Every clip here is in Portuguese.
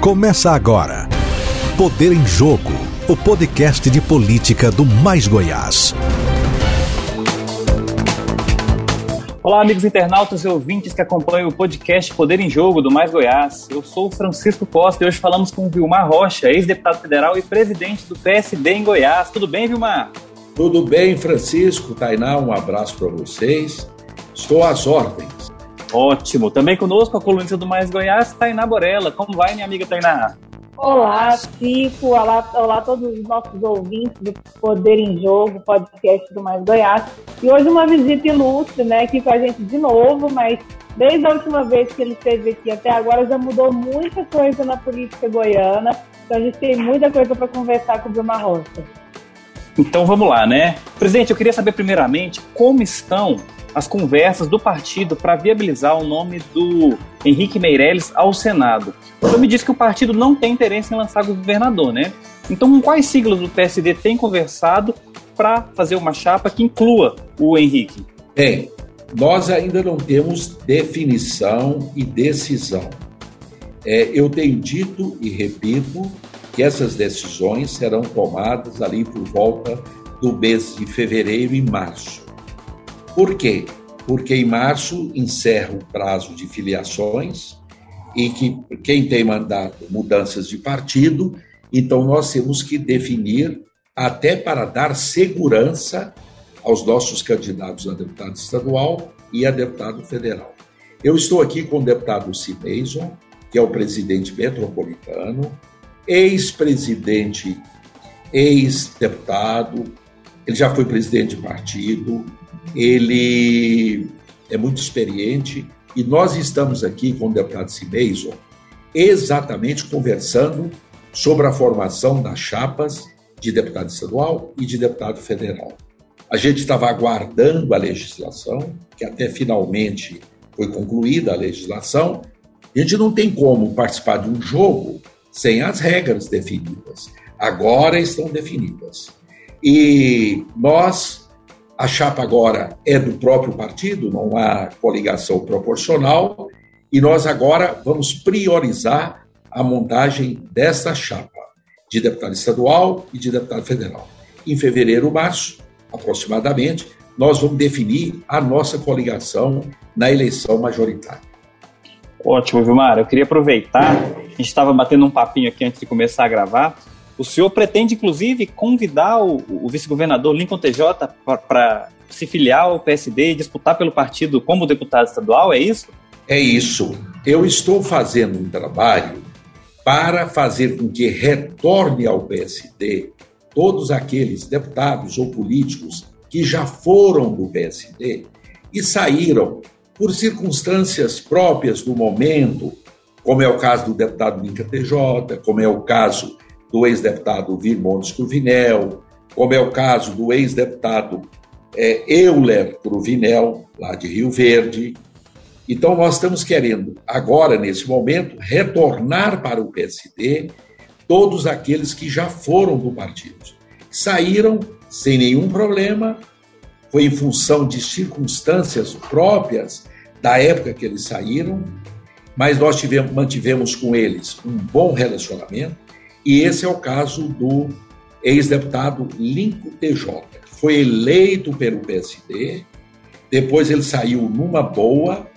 Começa agora. Poder em Jogo, o podcast de política do Mais Goiás. Olá, amigos internautas e ouvintes que acompanham o podcast Poder em Jogo do Mais Goiás. Eu sou o Francisco Costa e hoje falamos com o Vilmar Rocha, ex-deputado federal e presidente do PSD em Goiás. Tudo bem, Vilmar? Tudo bem, Francisco. Tainá, um abraço para vocês. Estou às ordens. Ótimo. Também conosco a colunista do Mais Goiás, Tainá Borella. Como vai, minha amiga Tainá? Olá, Chico. Olá, olá a todos os nossos ouvintes do Poder em Jogo, podcast do Mais Goiás. E hoje uma visita ilustre, né, aqui com a gente de novo, mas desde a última vez que ele esteve aqui até agora já mudou muita coisa na política goiana. Então a gente tem muita coisa para conversar com o Vilma Rocha. Então vamos lá, né? Presidente, eu queria saber primeiramente como estão as conversas do partido para viabilizar o nome do Henrique Meirelles ao Senado. Você me disse que o partido não tem interesse em lançar governador, né? Então, com quais siglas do PSD tem conversado para fazer uma chapa que inclua o Henrique? Bem, nós ainda não temos definição e decisão. É, eu tenho dito e repito que essas decisões serão tomadas ali por volta do mês de fevereiro e março. Por quê? Porque em março encerra o prazo de filiações e que quem tem mandato mudanças de partido, então nós temos que definir até para dar segurança aos nossos candidatos a deputado estadual e a deputado federal. Eu estou aqui com o deputado Cimeison, que é o presidente metropolitano, ex-presidente, ex-deputado, ele já foi presidente de partido, ele é muito experiente e nós estamos aqui com o deputado Cimeison exatamente conversando sobre a formação das chapas de deputado estadual e de deputado federal. A gente estava aguardando a legislação, que até finalmente foi concluída a legislação. A gente não tem como participar de um jogo sem as regras definidas. Agora estão definidas. E nós a chapa agora é do próprio partido, não há coligação proporcional, e nós agora vamos priorizar a montagem dessa chapa de deputado estadual e de deputado federal. Em fevereiro, março, aproximadamente, nós vamos definir a nossa coligação na eleição majoritária. Ótimo, Vilmar. Eu queria aproveitar, a gente estava batendo um papinho aqui antes de começar a gravar, o senhor pretende, inclusive, convidar o, o vice-governador Lincoln TJ para se filiar ao PSD e disputar pelo partido como deputado estadual, é isso? É isso. Eu estou fazendo um trabalho para fazer com que retorne ao PSD todos aqueles deputados ou políticos que já foram do PSD e saíram por circunstâncias próprias do momento, como é o caso do deputado Lincoln TJ, como é o caso do ex-deputado Virmontes Cruvinel, como é o caso do ex-deputado é, Euler Cruvinel, lá de Rio Verde. Então, nós estamos querendo, agora, nesse momento, retornar para o PSD todos aqueles que já foram do partido. Saíram sem nenhum problema, foi em função de circunstâncias próprias da época que eles saíram, mas nós tivemos, mantivemos com eles um bom relacionamento, e esse é o caso do ex-deputado Lincoln TJ, que foi eleito pelo PSD, depois ele saiu numa boa,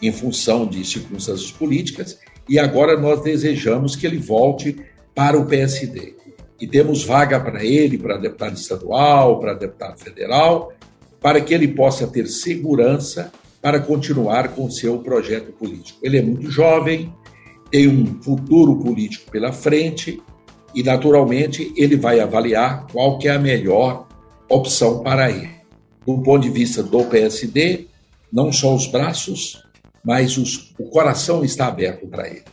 em função de circunstâncias políticas, e agora nós desejamos que ele volte para o PSD. E temos vaga para ele, para deputado estadual, para deputado federal, para que ele possa ter segurança para continuar com seu projeto político. Ele é muito jovem, tem um futuro político pela frente e, naturalmente, ele vai avaliar qual que é a melhor opção para ele. Do ponto de vista do PSD, não só os braços, mas os, o coração está aberto para ele.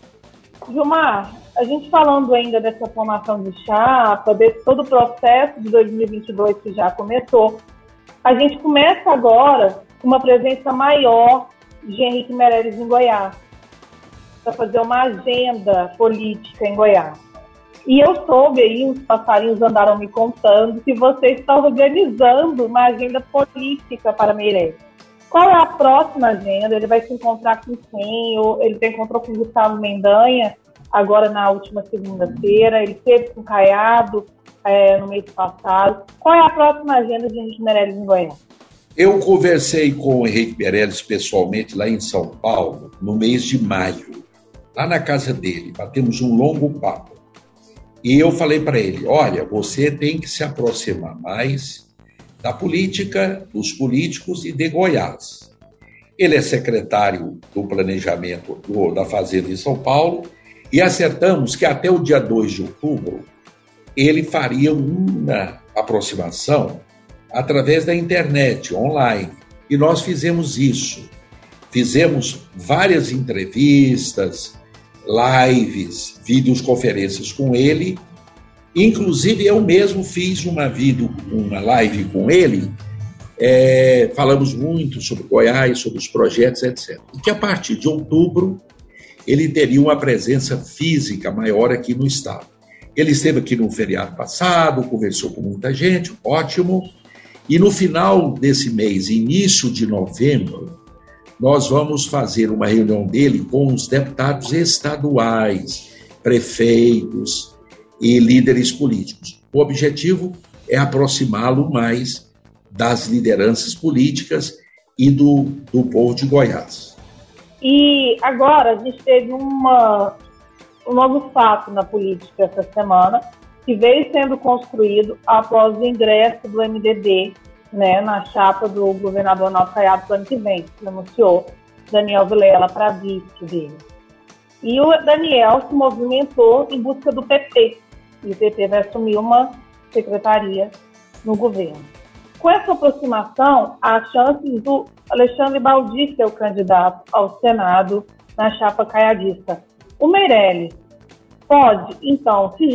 Gilmar, a gente falando ainda dessa formação de chapa, de todo o processo de 2022 que já começou, a gente começa agora uma presença maior de Henrique Meirelles em Goiás, para fazer uma agenda política em Goiás. E eu soube aí, os passarinhos andaram me contando que você está organizando uma agenda política para Meirelles. Qual é a próxima agenda? Ele vai se encontrar com quem? Ele se encontrou com Gustavo Mendanha? agora na última segunda-feira, ele esteve com Caiado é, no mês passado. Qual é a próxima agenda de Henrique Meirelles em Goiás? Eu conversei com o Henrique Meirelles pessoalmente lá em São Paulo, no mês de maio, lá na casa dele, batemos um longo papo. E eu falei para ele: olha, você tem que se aproximar mais da política, dos políticos e de Goiás. Ele é secretário do Planejamento do, da Fazenda em São Paulo e acertamos que até o dia 2 de outubro ele faria uma aproximação através da internet, online. E nós fizemos isso. Fizemos várias entrevistas, lives, videoconferências com ele. Inclusive, eu mesmo fiz uma, video, uma live com ele. É, falamos muito sobre Goiás, sobre os projetos, etc. E que a partir de outubro ele teria uma presença física maior aqui no estado. Ele esteve aqui no feriado passado, conversou com muita gente, ótimo. E no final desse mês, início de novembro, nós vamos fazer uma reunião dele com os deputados estaduais, prefeitos e líderes políticos. O objetivo é aproximá-lo mais das lideranças políticas e do, do povo de Goiás. E agora a gente teve uma, um novo fato na política essa semana, que veio sendo construído após o ingresso do MDB né, na chapa do governador Ronaldo Caiado para o ano que vem, que anunciou Daniel Vilela para vice dele. E o Daniel se movimentou em busca do PT, e o PT vai assumir uma secretaria no governo. Com essa aproximação, há chances do Alexandre Baldi ser o candidato ao Senado na chapa caiadista. O Meirelles pode, então, se,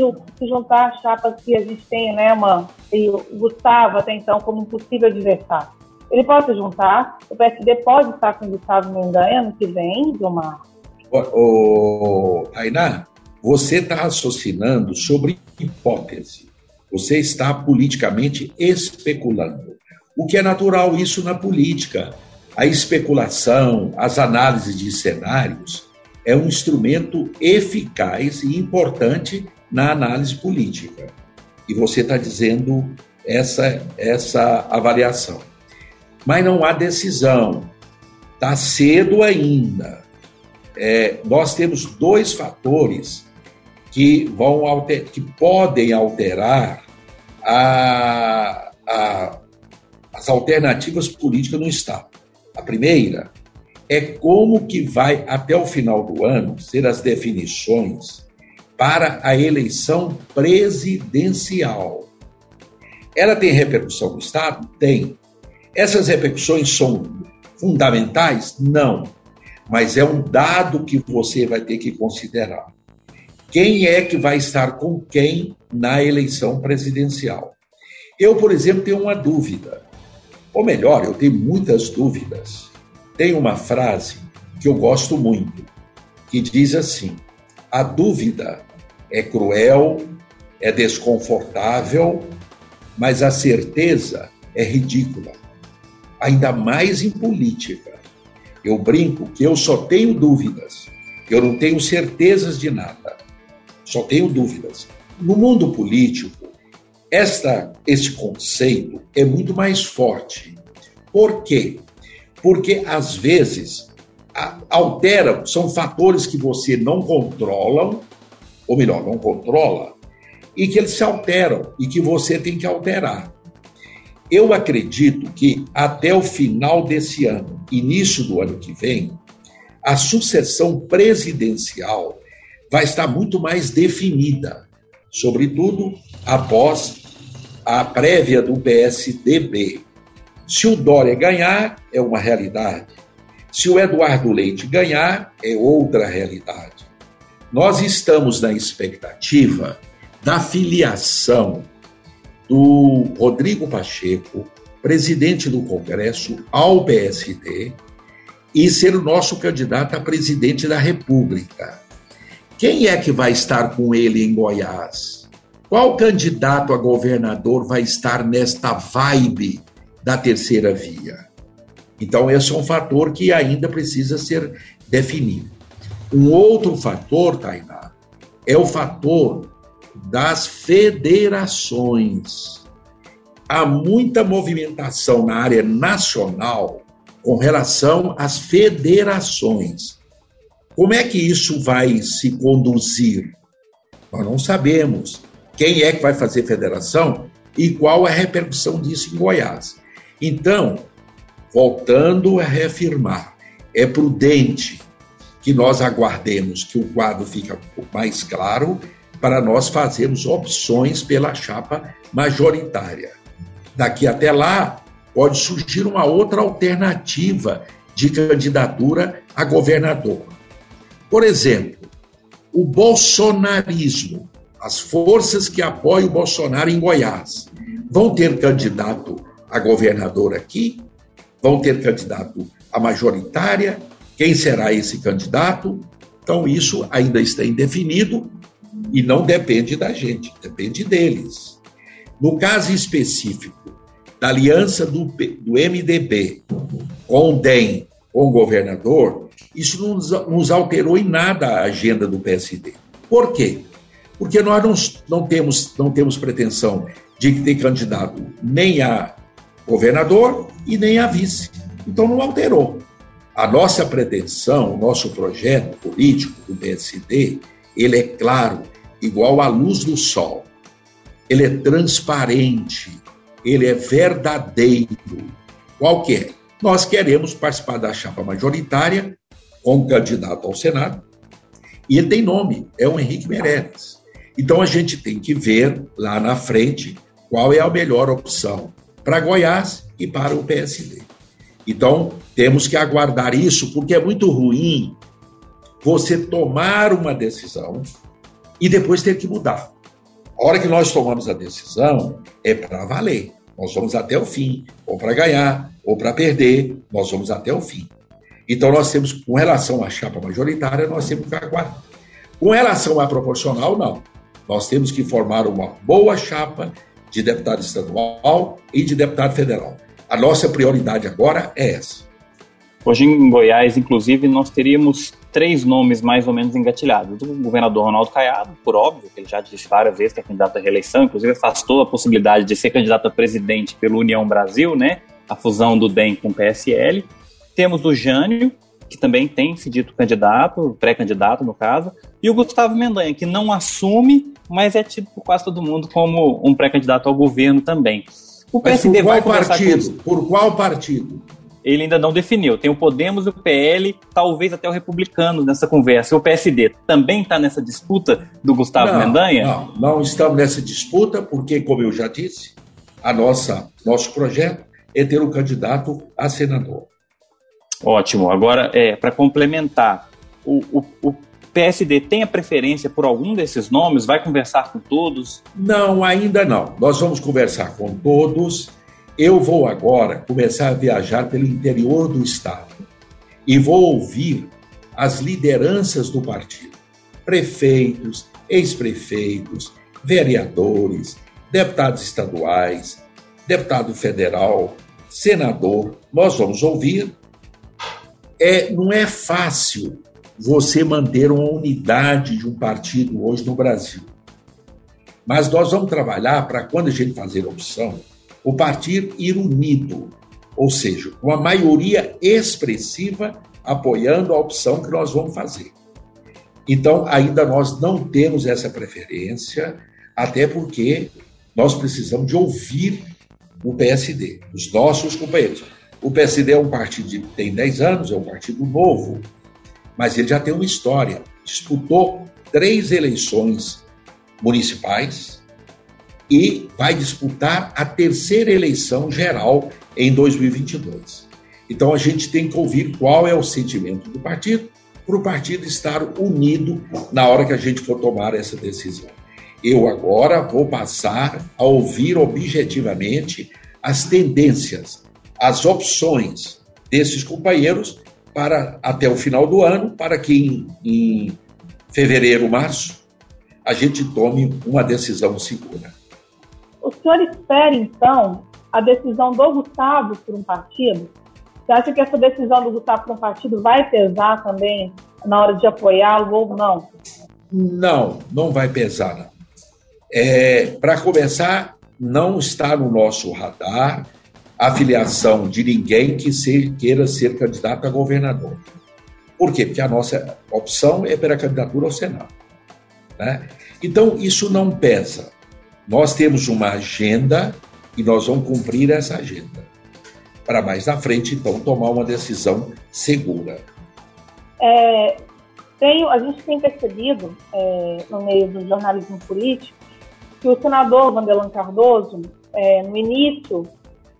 juntar à chapa que a gente tem, né, uma, e o Gustavo até então como um possível adversário. Ele pode se juntar, o PSD pode estar com o Gustavo Mendanha ano que vem, Gilmar? O, Ainá, você está raciocinando sobre hipótese. Você está politicamente especulando. O que é natural isso na política. A especulação, as análises de cenários, é um instrumento eficaz e importante na análise política. E você está dizendo essa, essa avaliação. Mas não há decisão. Está cedo ainda. É, nós temos dois fatores que, vão alter, que podem alterar a, a, as alternativas políticas no Estado. A primeira é como que vai, até o final do ano, ser as definições para a eleição presidencial. Ela tem repercussão no Estado? Tem. Essas repercussões são fundamentais? Não. Mas é um dado que você vai ter que considerar. Quem é que vai estar com quem na eleição presidencial? Eu, por exemplo, tenho uma dúvida. Ou melhor, eu tenho muitas dúvidas tem uma frase que eu gosto muito, que diz assim: a dúvida é cruel, é desconfortável, mas a certeza é ridícula. Ainda mais em política. Eu brinco que eu só tenho dúvidas, eu não tenho certezas de nada, só tenho dúvidas. No mundo político, esta, esse conceito é muito mais forte. Por quê? Porque às vezes alteram, são fatores que você não controla, ou melhor, não controla, e que eles se alteram e que você tem que alterar. Eu acredito que até o final desse ano, início do ano que vem, a sucessão presidencial vai estar muito mais definida, sobretudo após a prévia do PSDB, se o Dória ganhar, é uma realidade. Se o Eduardo Leite ganhar, é outra realidade. Nós estamos na expectativa da filiação do Rodrigo Pacheco, presidente do Congresso, ao PSD e ser o nosso candidato a presidente da República. Quem é que vai estar com ele em Goiás? Qual candidato a governador vai estar nesta vibe da terceira via. Então, esse é um fator que ainda precisa ser definido. Um outro fator, Tainá, é o fator das federações. Há muita movimentação na área nacional com relação às federações. Como é que isso vai se conduzir? Nós não sabemos quem é que vai fazer federação e qual é a repercussão disso em Goiás. Então, voltando a reafirmar, é prudente que nós aguardemos que o quadro fique mais claro para nós fazermos opções pela chapa majoritária. Daqui até lá, pode surgir uma outra alternativa de candidatura a governador. Por exemplo, o bolsonarismo, as forças que apoiam o Bolsonaro em Goiás, vão ter candidato a governador aqui? Vão ter candidato a majoritária? Quem será esse candidato? Então, isso ainda está indefinido e não depende da gente, depende deles. No caso específico da aliança do, do MDB com o DEM, com o governador, isso não nos, nos alterou em nada a agenda do PSD. Por quê? Porque nós não, não, temos, não temos pretensão de ter candidato nem a governador e nem a vice. Então não alterou. A nossa pretensão, o nosso projeto político do PSD, ele é claro, igual à luz do sol. Ele é transparente, ele é verdadeiro. Qual que é? Nós queremos participar da chapa majoritária como candidato ao Senado, e ele tem nome, é o Henrique Meirelles. Então a gente tem que ver lá na frente qual é a melhor opção para Goiás e para o PSD. Então temos que aguardar isso, porque é muito ruim você tomar uma decisão e depois ter que mudar. A hora que nós tomamos a decisão é para valer. Nós vamos até o fim, ou para ganhar, ou para perder, nós vamos até o fim. Então, nós temos, com relação à chapa majoritária, nós temos que aguardar. Com relação à proporcional, não. Nós temos que formar uma boa chapa de deputado estadual e de deputado federal. A nossa prioridade agora é essa. Hoje em Goiás, inclusive, nós teríamos três nomes mais ou menos engatilhados. O governador Ronaldo Caiado, por óbvio, que ele já disse várias vezes que é candidato à reeleição, inclusive afastou a possibilidade de ser candidato a presidente pelo União Brasil, né? A fusão do DEM com o PSL. Temos o Jânio, que também tem se dito candidato, pré-candidato no caso, e o Gustavo Mendanha, que não assume, mas é tido por quase todo mundo como um pré-candidato ao governo também. O PSD vai partido? Com... Por qual partido? Ele ainda não definiu. Tem o Podemos e o PL, talvez até o Republicanos nessa conversa. O PSD também está nessa disputa do Gustavo não, Mendanha? Não, não estamos nessa disputa, porque, como eu já disse, a nossa, nosso projeto é ter um candidato a senador. Ótimo. Agora, é, para complementar, o, o, o, PSD tem a preferência por algum desses nomes? Vai conversar com todos? Não, ainda não. Nós vamos conversar com todos. Eu vou agora começar a viajar pelo interior do estado e vou ouvir as lideranças do partido, prefeitos, ex-prefeitos, vereadores, deputados estaduais, deputado federal, senador. Nós vamos ouvir é, não é fácil você manter uma unidade de um partido hoje no Brasil. Mas nós vamos trabalhar para, quando a gente fazer a opção, o partido ir unido, ou seja, uma maioria expressiva apoiando a opção que nós vamos fazer. Então, ainda nós não temos essa preferência, até porque nós precisamos de ouvir o PSD, os nossos companheiros. O PSD é um partido que tem 10 anos, é um partido novo, mas ele já tem uma história. Disputou três eleições municipais e vai disputar a terceira eleição geral em 2022. Então a gente tem que ouvir qual é o sentimento do partido para o partido estar unido na hora que a gente for tomar essa decisão. Eu agora vou passar a ouvir objetivamente as tendências, as opções desses companheiros para até o final do ano, para que em, em fevereiro, março, a gente tome uma decisão segura. O senhor espera, então, a decisão do Gustavo por um partido? Você acha que essa decisão do Gustavo por um partido vai pesar também na hora de apoiá-lo ou não? Não, não vai pesar. É, Para começar, não está no nosso radar a filiação de ninguém que queira ser candidato a governador. Por quê? Porque a nossa opção é pela candidatura ao Senado. Né? Então, isso não pesa. Nós temos uma agenda e nós vamos cumprir essa agenda. Para mais na frente, então, tomar uma decisão segura. É, tenho, a gente tem percebido, é, no meio do jornalismo político, que o senador Vandelan Cardoso, é, no início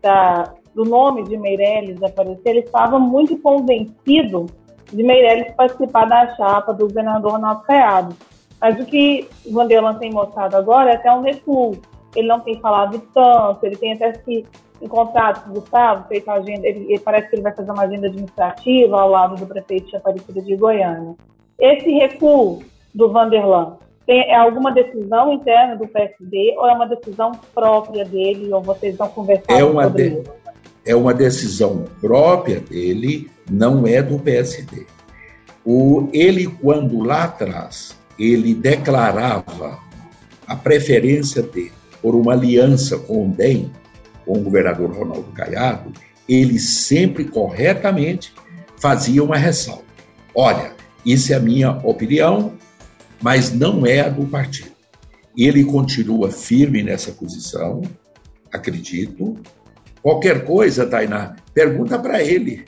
da, do nome de Meirelles aparecer, ele estava muito convencido de Meirelles participar da chapa do governador Ronaldo Caiado. Mas o que o Vanderlan tem mostrado agora é até um recuo. Ele não tem falado tanto, ele tem até se encontrado com o Gustavo, feito agenda, ele, ele, parece que ele vai fazer uma agenda administrativa ao lado do prefeito de Aparecida de Goiânia. Esse recuo do Vanderlan é alguma decisão interna do PSD ou é uma decisão própria dele ou vocês vão conversar é uma sobre de, isso? É uma decisão própria dele, não é do PSD. O, ele, quando lá atrás, ele declarava a preferência dele por uma aliança com o DEM, com o governador Ronaldo Caiado, ele sempre corretamente fazia uma ressalva. Olha, isso é a minha opinião, mas não é a do partido. Ele continua firme nessa posição, acredito. Qualquer coisa, Tainá, pergunta para ele.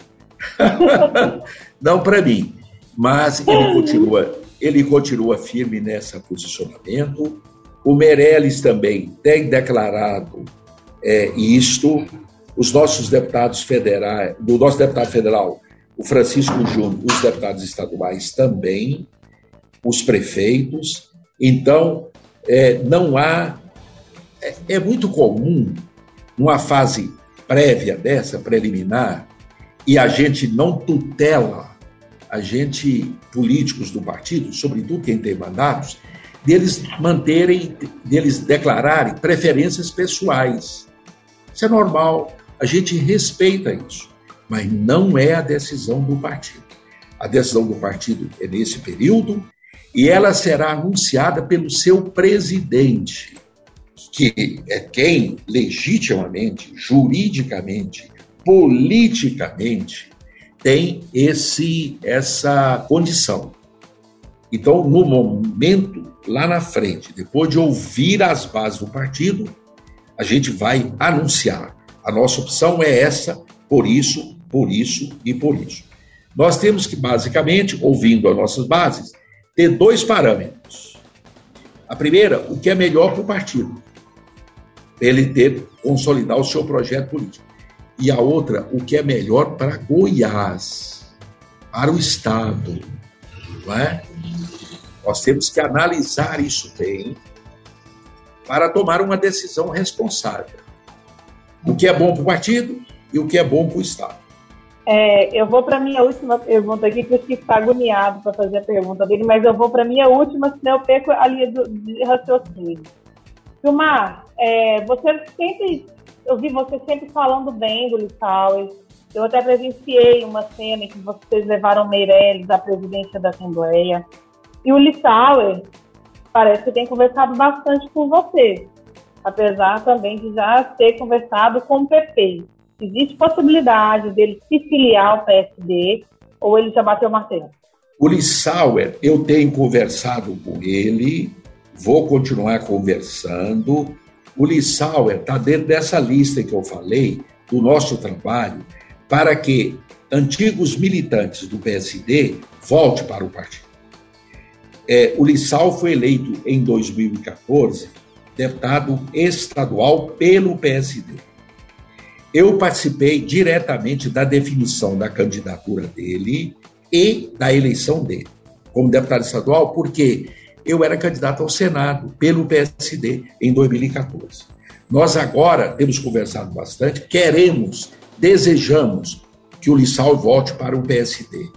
não para mim. Mas ele continua, ele continua firme nesse posicionamento. O Meirelles também tem declarado é, isto. Os nossos deputados federais, do nosso deputado federal, o Francisco Júnior, os deputados estaduais também, os prefeitos. Então, é, não há. É, é muito comum, numa fase prévia dessa, preliminar, e a gente não tutela, a gente, políticos do partido, sobretudo quem tem mandatos, deles manterem, deles declararem preferências pessoais. Isso é normal, a gente respeita isso, mas não é a decisão do partido. A decisão do partido é nesse período e ela será anunciada pelo seu presidente, que é quem legitimamente, juridicamente, politicamente tem esse essa condição. Então, no momento lá na frente, depois de ouvir as bases do partido, a gente vai anunciar. A nossa opção é essa, por isso, por isso e por isso. Nós temos que, basicamente, ouvindo as nossas bases, ter dois parâmetros. A primeira, o que é melhor para o partido, ele ter, consolidar o seu projeto político. E a outra, o que é melhor para Goiás, para o Estado. Não é? Nós temos que analisar isso bem para tomar uma decisão responsável. O que é bom para o partido e o que é bom para o Estado. É, eu vou para minha última pergunta aqui, que eu fiquei agoniado para fazer a pergunta dele, mas eu vou para minha última, senão eu perco a linha do, de raciocínio. Vilmar, é, você sempre, eu vi você sempre falando bem do Lissauer. Eu até presenciei uma cena em que vocês levaram Meirelles à presidência da Assembleia. E o Lissauer parece que tem conversado bastante com você, apesar também de já ter conversado com o PP. Existe possibilidade dele se filiar ao PSD ou ele já bateu o martelo? O Lissauer, eu tenho conversado com ele, vou continuar conversando. O Lissauer está dentro dessa lista que eu falei, do nosso trabalho, para que antigos militantes do PSD volte para o partido. É, o Lissau foi eleito em 2014 deputado estadual pelo PSD. Eu participei diretamente da definição da candidatura dele e da eleição dele como deputado estadual, porque eu era candidato ao Senado pelo PSD em 2014. Nós agora temos conversado bastante, queremos, desejamos que o Lissau volte para o PSD.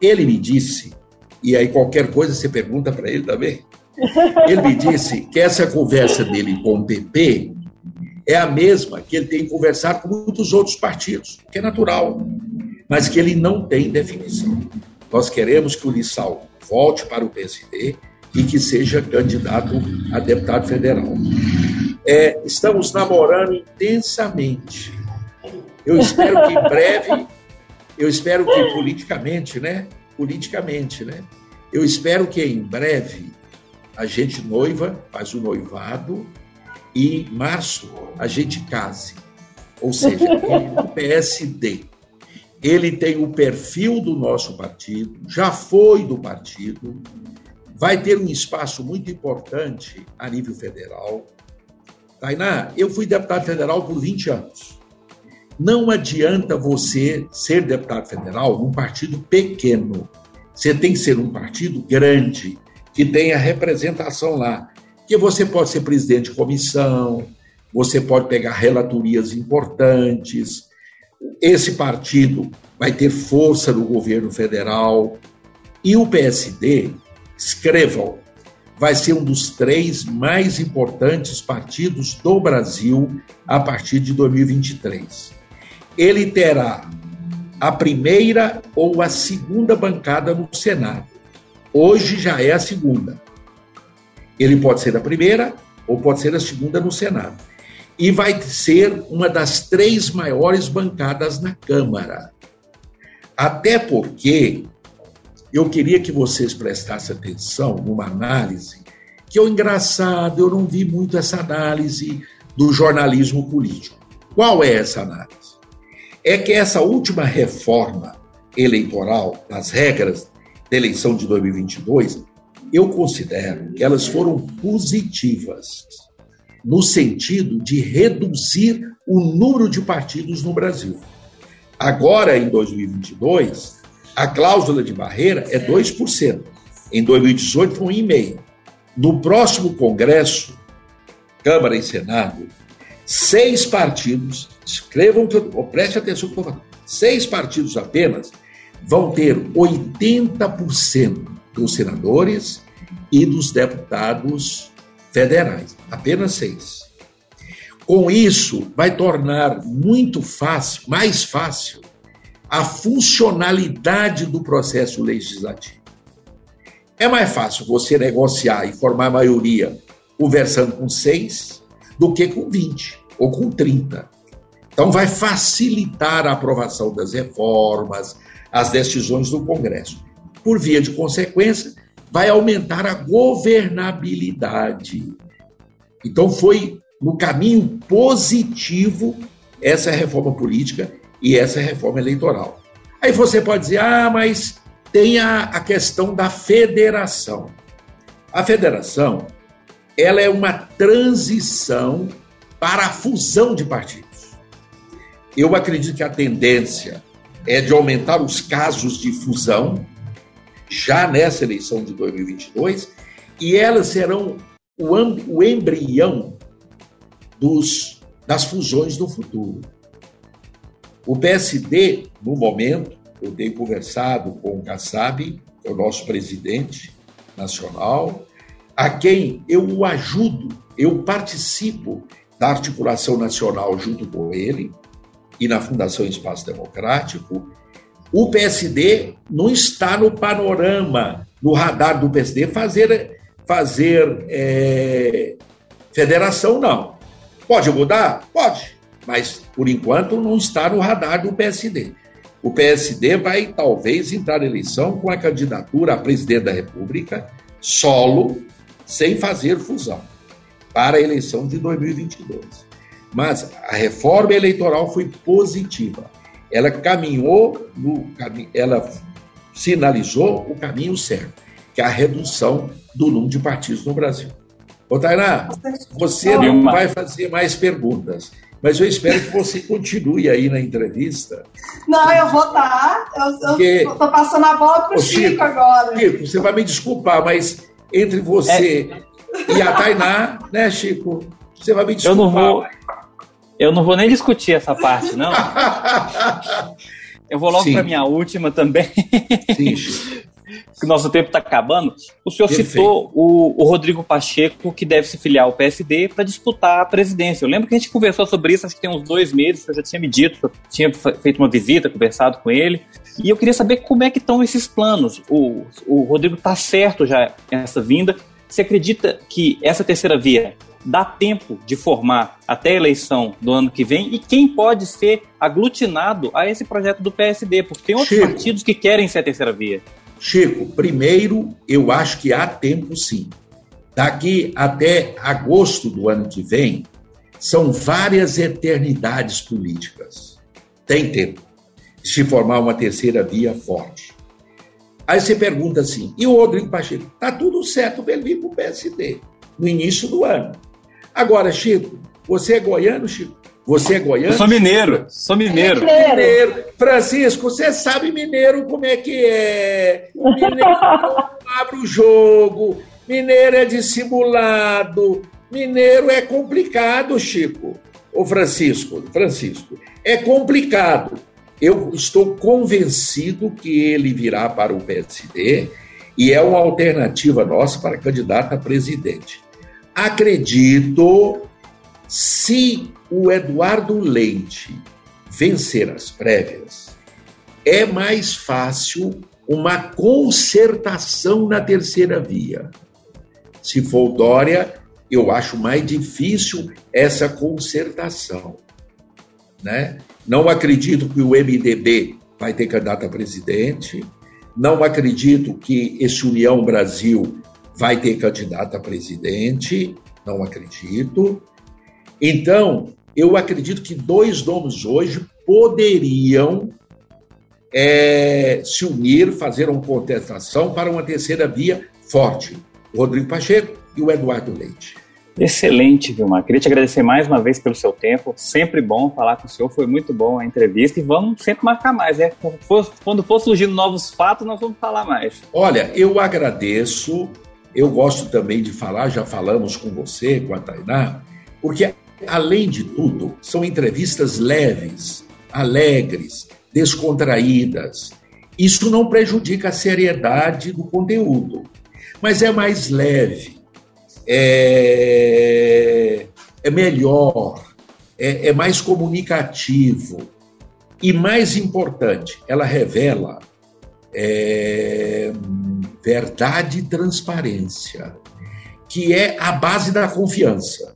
Ele me disse, e aí qualquer coisa você pergunta para ele também, ele me disse que essa conversa dele com o PP é a mesma que ele tem conversado com muitos outros partidos, que é natural, mas que ele não tem definição. Nós queremos que o Lissau volte para o PSD e que seja candidato a deputado federal. É, estamos namorando intensamente. Eu espero que em breve, eu espero que politicamente, né? Politicamente, né? Eu espero que em breve a gente noiva, faz o noivado e em março a gente case. Ou seja, ele do PSD. Ele tem o perfil do nosso partido, já foi do partido, vai ter um espaço muito importante a nível federal. Tainá, eu fui deputado federal por 20 anos. Não adianta você ser deputado federal num partido pequeno. Você tem que ser um partido grande, que tenha representação lá. Que você pode ser presidente de comissão, você pode pegar relatorias importantes. Esse partido vai ter força no governo federal. E o PSD, escrevam, vai ser um dos três mais importantes partidos do Brasil a partir de 2023. Ele terá a primeira ou a segunda bancada no Senado. Hoje já é a segunda. Ele pode ser a primeira ou pode ser a segunda no Senado. E vai ser uma das três maiores bancadas na Câmara. Até porque eu queria que vocês prestassem atenção numa análise que é engraçado, eu não vi muito essa análise do jornalismo político. Qual é essa análise? É que essa última reforma eleitoral, das regras da eleição de 2022, eu considero que elas foram positivas, no sentido de reduzir o número de partidos no Brasil. Agora, em 2022, a cláusula de barreira é 2%. Em 2018 foi 1,5%. No próximo Congresso, Câmara e Senado, seis partidos, escrevam eu, preste atenção seis partidos apenas vão ter 80% dos senadores e dos deputados federais. Apenas seis. Com isso, vai tornar muito fácil, mais fácil, a funcionalidade do processo legislativo. É mais fácil você negociar e formar maioria conversando com seis do que com 20 ou com 30. Então, vai facilitar a aprovação das reformas, as decisões do Congresso. Por via de consequência, vai aumentar a governabilidade. Então, foi no caminho positivo essa reforma política e essa reforma eleitoral. Aí você pode dizer, ah, mas tem a, a questão da federação. A federação, ela é uma transição para a fusão de partidos. Eu acredito que a tendência é de aumentar os casos de fusão já nessa eleição de 2022 e elas serão o, o embrião dos, das fusões do futuro. O PSD, no momento, eu tenho conversado com o Kassab, que é o nosso presidente nacional, a quem eu o ajudo, eu participo da articulação nacional junto com ele e na Fundação Espaço Democrático. O PSD não está no panorama, no radar do PSD, fazer, fazer é, federação, não. Pode mudar? Pode mas por enquanto não está no radar do PSD. O PSD vai talvez entrar na eleição com a candidatura a presidente da República solo, sem fazer fusão, para a eleição de 2022. Mas a reforma eleitoral foi positiva. Ela caminhou no ela sinalizou o caminho certo, que é a redução do número de partidos no Brasil. Ô, Tainá, você não vai fazer mais perguntas. Mas eu espero que você continue aí na entrevista. Não, eu vou estar. Tá. Eu estou passando a bola para o Chico, Chico, agora. Chico, você vai me desculpar, mas entre você é... e a Tainá, né, Chico? Você vai me desculpar. Eu não vou, eu não vou nem discutir essa parte, não. eu vou logo para minha última também. Sim, que o nosso tempo está acabando. O senhor Perfeito. citou o, o, Rodrigo Pacheco, que deve se filiar ao PSD para disputar a presidência. Eu lembro que a gente conversou sobre isso, acho que tem uns dois meses, eu já tinha me dito, eu tinha feito uma visita, conversado com ele. E eu queria saber como é que estão esses planos. O, o Rodrigo está certo já essa vinda. Você acredita que essa terceira via dá tempo de formar até a eleição do ano que vem e quem pode ser aglutinado a esse projeto do PSD, porque tem outros Chico, partidos que querem ser a terceira via. Chico, primeiro, eu acho que há tempo sim. Daqui até agosto do ano que vem, são várias eternidades políticas. Tem tempo de se formar uma terceira via forte. Aí você pergunta assim, e o Rodrigo Pacheco? Tá tudo certo para ele vir para o PSD no início do ano. Agora, Chico, você é goiano, Chico? Você é goiano? Eu sou mineiro, sou mineiro. É mineiro. Francisco, você sabe mineiro como é que é. Mineiro abre o jogo, mineiro é dissimulado, mineiro é complicado, Chico. Ô Francisco, Francisco, é complicado. Eu estou convencido que ele virá para o PSD e é uma alternativa nossa para candidato a presidente. Acredito, se o Eduardo Leite vencer as prévias, é mais fácil uma concertação na terceira via. Se for Dória, eu acho mais difícil essa concertação. Né? Não acredito que o MDB vai ter candidato a presidente, não acredito que esse União Brasil vai ter candidato a presidente, não acredito. Então, eu acredito que dois nomes hoje poderiam é, se unir, fazer uma contestação para uma terceira via forte: o Rodrigo Pacheco e o Eduardo Leite. Excelente, Vilmar. Queria te agradecer mais uma vez pelo seu tempo. Sempre bom falar com o senhor, foi muito bom a entrevista e vamos sempre marcar mais, né? Quando for surgindo novos fatos, nós vamos falar mais. Olha, eu agradeço eu gosto também de falar, já falamos com você, com a Tainá, porque, além de tudo, são entrevistas leves, alegres, descontraídas. Isso não prejudica a seriedade do conteúdo, mas é mais leve, é, é melhor, é, é mais comunicativo. E mais importante, ela revela é, verdade e transparência, que é a base da confiança.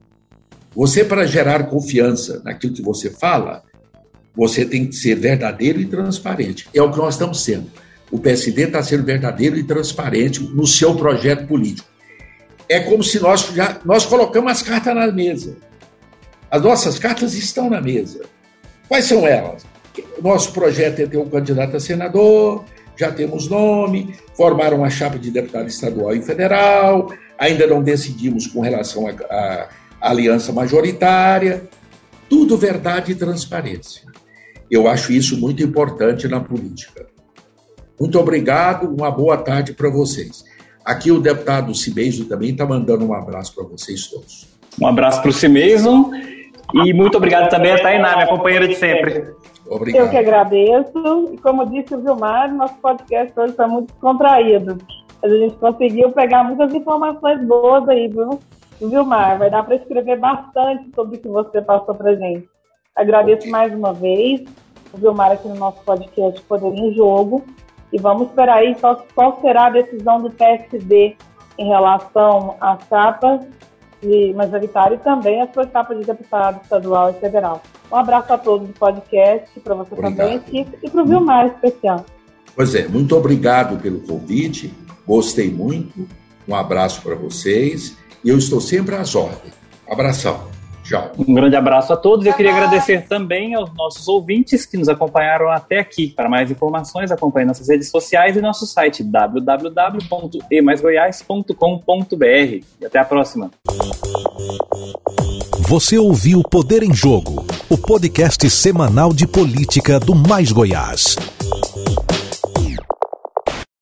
Você, para gerar confiança naquilo que você fala, você tem que ser verdadeiro e transparente. É o que nós estamos sendo. O PSD está sendo verdadeiro e transparente no seu projeto político. É como se nós já nós colocamos as cartas na mesa. As nossas cartas estão na mesa. Quais são elas? Nosso projeto é ter um candidato a senador, já temos nome, formaram uma chapa de deputado estadual e federal, ainda não decidimos com relação à aliança majoritária. Tudo verdade e transparência. Eu acho isso muito importante na política. Muito obrigado, uma boa tarde para vocês. Aqui o deputado Cibeiso também está mandando um abraço para vocês todos. Um abraço para o Cibeiso e muito obrigado também a Tainá, minha companheira de sempre. Obrigado. Eu que agradeço. E como disse o Vilmar, nosso podcast hoje está muito contraído. A gente conseguiu pegar muitas informações boas aí, viu? Vilmar, vai dar para escrever bastante sobre o que você passou para gente. Agradeço mais uma vez o Vilmar aqui no nosso podcast Poder em Jogo. E vamos esperar aí qual, qual será a decisão do PSD em relação à chapa de majoritário e também a sua chapa de deputado estadual e federal. Um abraço a todos do podcast, para você obrigado. também, e para o Vilmar especial. Pois é, muito obrigado pelo convite, gostei muito, um abraço para vocês e eu estou sempre às ordens. Abração. Tchau. Um grande abraço a todos. Eu queria agradecer também aos nossos ouvintes que nos acompanharam até aqui. Para mais informações, acompanhe nossas redes sociais e nosso site www.emaisgoiás.com.br. E até a próxima. Você ouviu Poder em Jogo, o podcast semanal de política do Mais Goiás.